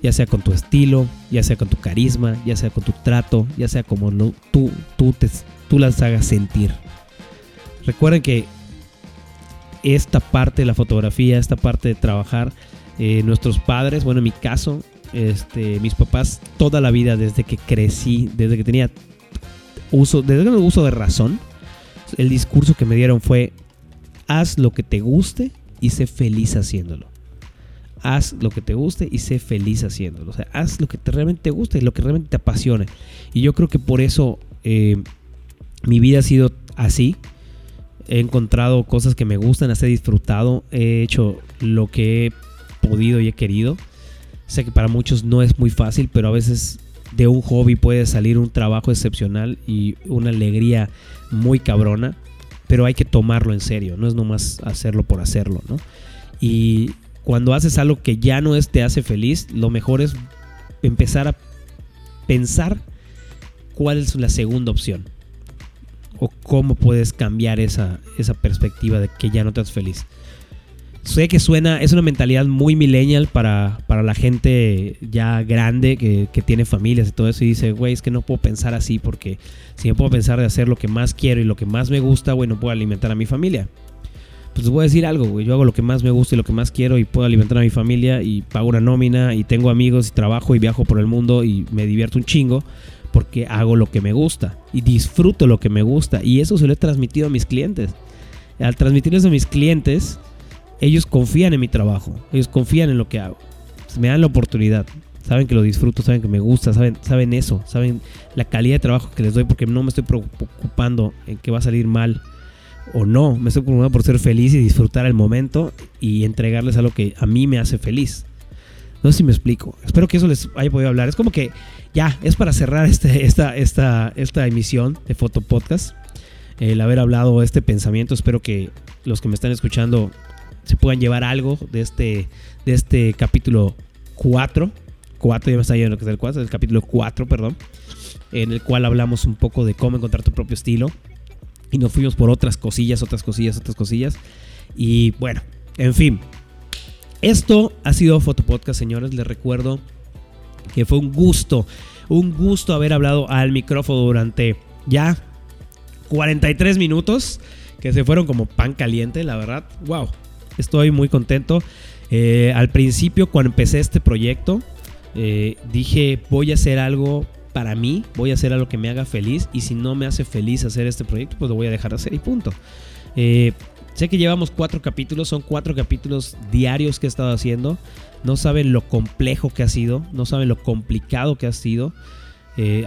Ya sea con tu estilo, ya sea con tu carisma, ya sea con tu trato, ya sea como tú, tú, te, tú las hagas sentir. Recuerden que esta parte de la fotografía, esta parte de trabajar, eh, nuestros padres, bueno, en mi caso, este, mis papás, toda la vida, desde que crecí, desde que tenía uso, desde que uso de razón, el discurso que me dieron fue, haz lo que te guste y sé feliz haciéndolo. Haz lo que te guste y sé feliz haciéndolo. O sea, haz lo que te realmente te guste y lo que realmente te apasione. Y yo creo que por eso eh, mi vida ha sido así he encontrado cosas que me gustan, las he disfrutado, he hecho lo que he podido y he querido. Sé que para muchos no es muy fácil, pero a veces de un hobby puede salir un trabajo excepcional y una alegría muy cabrona, pero hay que tomarlo en serio, no es nomás hacerlo por hacerlo, ¿no? Y cuando haces algo que ya no te hace feliz, lo mejor es empezar a pensar cuál es la segunda opción o cómo puedes cambiar esa, esa perspectiva de que ya no te estás feliz. Sé que suena, es una mentalidad muy millennial para, para la gente ya grande que, que, tiene familias y todo eso y dice, güey, es que no puedo pensar así porque si me puedo pensar de hacer lo que más quiero y lo que más me gusta, güey, no puedo alimentar a mi familia. Pues voy a decir algo, güey, yo hago lo que más me gusta y lo que más quiero y puedo alimentar a mi familia y pago una nómina y tengo amigos y trabajo y viajo por el mundo y me divierto un chingo porque hago lo que me gusta y disfruto lo que me gusta y eso se lo he transmitido a mis clientes. Al transmitirles a mis clientes, ellos confían en mi trabajo, ellos confían en lo que hago, me dan la oportunidad, saben que lo disfruto, saben que me gusta, saben, saben eso, saben la calidad de trabajo que les doy porque no me estoy preocupando en que va a salir mal o no, me estoy preocupando por ser feliz y disfrutar el momento y entregarles algo que a mí me hace feliz. No sé si me explico. Espero que eso les haya podido hablar. Es como que ya, es para cerrar este, esta, esta, esta emisión de Foto Podcast. El haber hablado este pensamiento. Espero que los que me están escuchando se puedan llevar algo de este, de este capítulo 4. 4, ya me está yendo que es el 4, el capítulo 4, perdón. En el cual hablamos un poco de cómo encontrar tu propio estilo. Y nos fuimos por otras cosillas, otras cosillas, otras cosillas. Y bueno, en fin, esto ha sido Fotopodcast, señores. Les recuerdo que fue un gusto, un gusto haber hablado al micrófono durante ya 43 minutos, que se fueron como pan caliente, la verdad. Wow, estoy muy contento. Eh, al principio, cuando empecé este proyecto, eh, dije, voy a hacer algo para mí, voy a hacer algo que me haga feliz y si no me hace feliz hacer este proyecto, pues lo voy a dejar de hacer y punto. Eh, Sé que llevamos cuatro capítulos, son cuatro capítulos diarios que he estado haciendo. No saben lo complejo que ha sido, no saben lo complicado que ha sido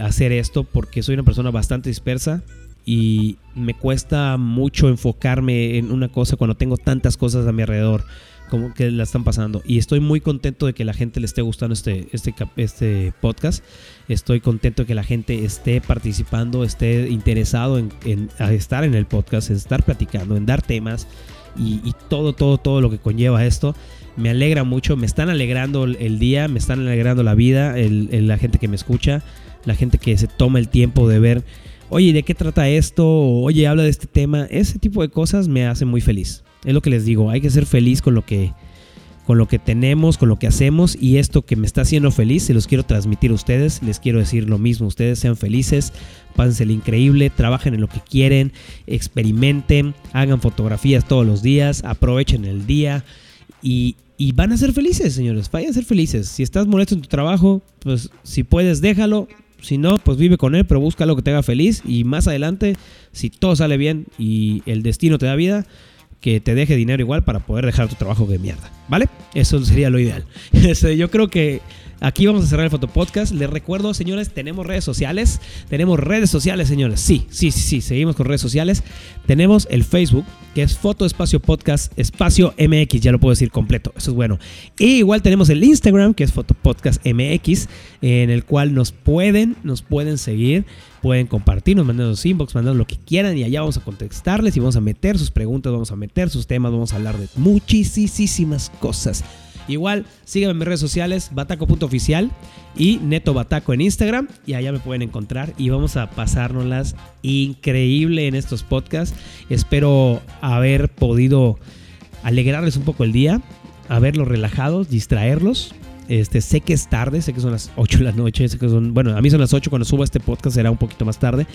hacer esto porque soy una persona bastante dispersa y me cuesta mucho enfocarme en una cosa cuando tengo tantas cosas a mi alrededor. como que la están pasando. Y estoy muy contento de que la gente le esté gustando este, este, este podcast. Estoy contento de que la gente esté participando, esté interesado en, estar en el podcast, en estar platicando, en dar temas y, todo, todo, todo lo que conlleva esto. Me alegra mucho, me están alegrando el día, me están alegrando la vida, la gente que me escucha, la gente que se toma el tiempo de ver, oye, ¿de qué trata esto? oye, habla de este tema. Ese tipo de cosas me hace muy feliz. Es lo que les digo, hay que ser feliz con lo que, con lo que tenemos, con lo que hacemos y esto que me está haciendo feliz, se los quiero transmitir a ustedes, les quiero decir lo mismo, ustedes sean felices, el increíble, trabajen en lo que quieren, experimenten, hagan fotografías todos los días, aprovechen el día y, y van a ser felices, señores, vayan a ser felices. Si estás molesto en tu trabajo, pues si puedes, déjalo. Si no, pues vive con él, pero busca lo que te haga feliz. Y más adelante, si todo sale bien y el destino te da vida, que te deje dinero igual para poder dejar tu trabajo de mierda, ¿vale? Eso sería lo ideal. [laughs] Este, yo creo que Aquí vamos a cerrar el fotopodcast. Les recuerdo, señores, tenemos redes sociales. Tenemos redes sociales, señores. Sí, sí, sí, sí. Seguimos con redes sociales. Tenemos el Facebook, que es Foto Espacio Podcast Espacio MX. Ya lo puedo decir completo. Eso es bueno. Y igual tenemos el Instagram, que es Foto Podcast MX, en el cual nos pueden, nos pueden seguir. Pueden compartirnos, los inbox, mandarnos lo que quieran y allá vamos a contestarles y vamos a meter sus preguntas, vamos a meter sus temas, vamos a hablar de muchísimas cosas. Igual, síganme en mis redes sociales, bataco.oficial y Neto Bataco en Instagram. Y allá me pueden encontrar y vamos a pasárnoslas increíble en estos podcasts. Espero haber podido alegrarles un poco el día, haberlos relajados, distraerlos. Este, sé que es tarde, sé que son las 8 de la noche, sé que son, bueno, a mí son las 8 cuando subo este podcast será un poquito más tarde.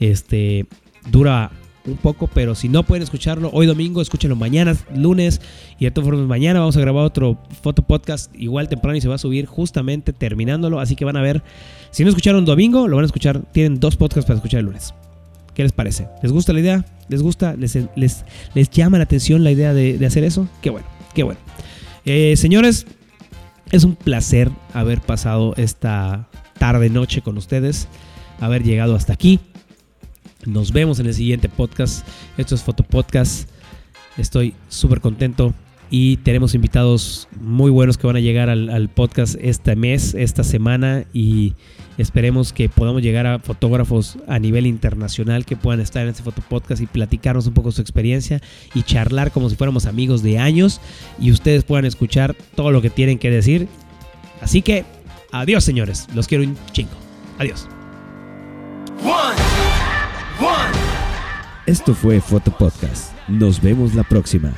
Este, dura un poco, pero si no pueden escucharlo hoy domingo, escúchenlo mañana, lunes. Y de todas formas, mañana vamos a grabar otro foto podcast igual temprano y se va a subir justamente terminándolo. Así que van a ver, si no escucharon domingo, lo van a escuchar. Tienen dos podcasts para escuchar el lunes. ¿Qué les parece? ¿Les gusta la idea? ¿Les gusta? ¿Les, les, llama la atención la idea de, hacer eso? Qué bueno, qué bueno. Eh, señores, es un placer haber pasado esta tarde, noche con ustedes, haber llegado hasta aquí. Nos vemos en el siguiente podcast. Esto es Fotopodcast. Estoy súper contento y tenemos invitados muy buenos que van a llegar al, podcast este mes, esta semana y esperemos que podamos llegar a fotógrafos a nivel internacional que puedan estar en este fotopodcast y platicarnos un poco su experiencia y charlar como si fuéramos amigos de años y ustedes puedan escuchar todo lo que tienen que decir. Así que, adiós señores, los quiero un chingo. Adiós. Esto fue Foto Podcast. Nos vemos la próxima.